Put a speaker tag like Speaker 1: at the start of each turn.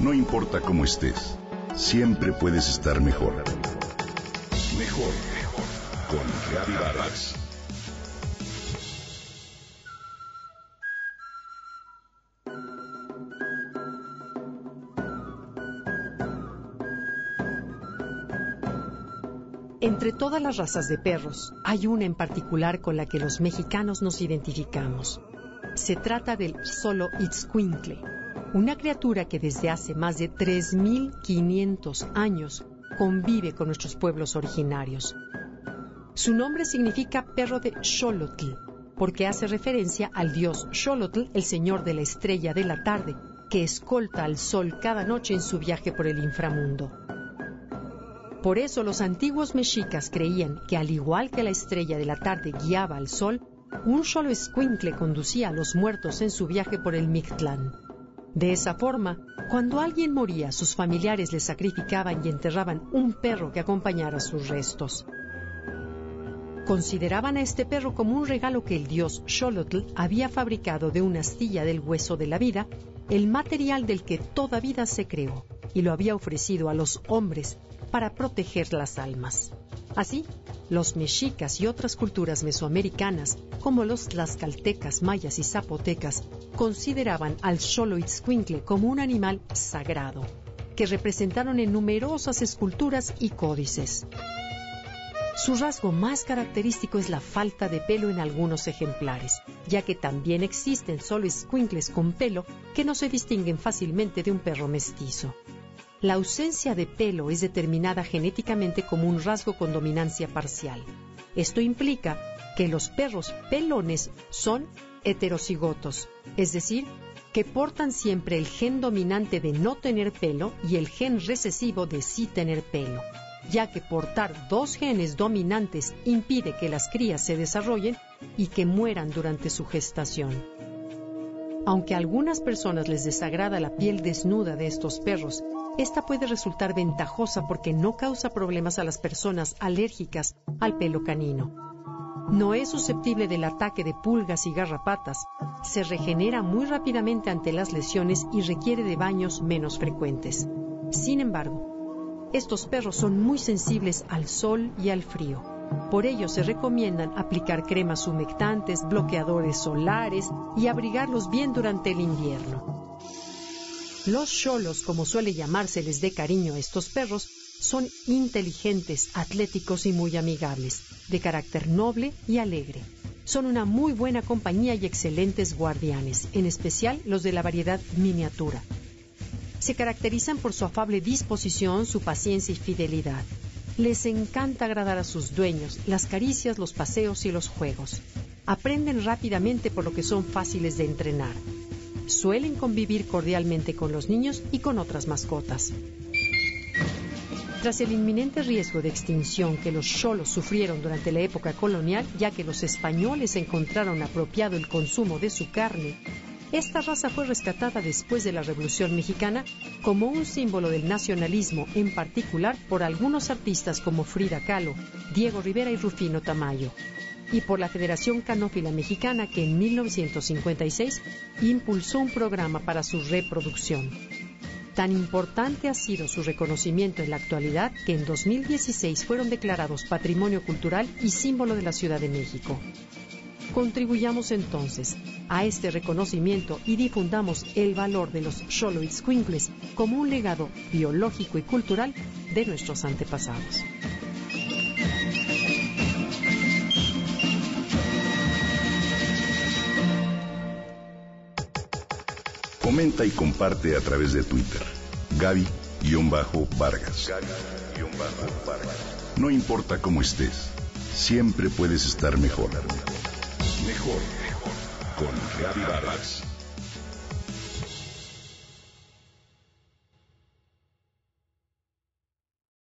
Speaker 1: No importa cómo estés, siempre puedes estar mejor. Mejor, mejor. Con Reavivadas.
Speaker 2: Entre todas las razas de perros, hay una en particular con la que los mexicanos nos identificamos. Se trata del solo Itzcuintle, una criatura que desde hace más de 3.500 años convive con nuestros pueblos originarios. Su nombre significa perro de Xolotl, porque hace referencia al dios Xolotl, el señor de la estrella de la tarde, que escolta al sol cada noche en su viaje por el inframundo. Por eso los antiguos mexicas creían que al igual que la estrella de la tarde guiaba al sol, un solo escuincle conducía a los muertos en su viaje por el Mictlán. De esa forma, cuando alguien moría, sus familiares le sacrificaban y enterraban un perro que acompañara sus restos. Consideraban a este perro como un regalo que el dios Xolotl había fabricado de una astilla del hueso de la vida, el material del que toda vida se creó, y lo había ofrecido a los hombres para proteger las almas. Así, los mexicas y otras culturas mesoamericanas, como los tlaxcaltecas, mayas y zapotecas, consideraban al Xoloitzcuintle como un animal sagrado, que representaron en numerosas esculturas y códices. Su rasgo más característico es la falta de pelo en algunos ejemplares, ya que también existen solo escuincles con pelo que no se distinguen fácilmente de un perro mestizo. La ausencia de pelo es determinada genéticamente como un rasgo con dominancia parcial. Esto implica que los perros pelones son heterocigotos, es decir, que portan siempre el gen dominante de no tener pelo y el gen recesivo de sí tener pelo, ya que portar dos genes dominantes impide que las crías se desarrollen y que mueran durante su gestación. Aunque a algunas personas les desagrada la piel desnuda de estos perros, esta puede resultar ventajosa porque no causa problemas a las personas alérgicas al pelo canino. No es susceptible del ataque de pulgas y garrapatas, se regenera muy rápidamente ante las lesiones y requiere de baños menos frecuentes. Sin embargo, estos perros son muy sensibles al sol y al frío. Por ello se recomiendan aplicar cremas humectantes, bloqueadores solares y abrigarlos bien durante el invierno. Los cholos, como suele llamárseles de cariño a estos perros, son inteligentes, atléticos y muy amigables, de carácter noble y alegre. Son una muy buena compañía y excelentes guardianes, en especial los de la variedad miniatura. Se caracterizan por su afable disposición, su paciencia y fidelidad. Les encanta agradar a sus dueños, las caricias, los paseos y los juegos. Aprenden rápidamente por lo que son fáciles de entrenar. Suelen convivir cordialmente con los niños y con otras mascotas. Tras el inminente riesgo de extinción que los cholos sufrieron durante la época colonial, ya que los españoles encontraron apropiado el consumo de su carne, esta raza fue rescatada después de la Revolución Mexicana como un símbolo del nacionalismo, en particular por algunos artistas como Frida Kahlo, Diego Rivera y Rufino Tamayo, y por la Federación Canófila Mexicana que en 1956 impulsó un programa para su reproducción. Tan importante ha sido su reconocimiento en la actualidad que en 2016 fueron declarados Patrimonio Cultural y símbolo de la Ciudad de México. Contribuyamos entonces a este reconocimiento y difundamos el valor de los Xoloitzcuincles como un legado biológico y cultural de nuestros antepasados.
Speaker 1: Comenta y comparte a través de Twitter. Gaby-Vargas. Gaby-Vargas. No importa cómo estés, siempre puedes estar mejor. Mejor, mejor. Con Gaby Vargas.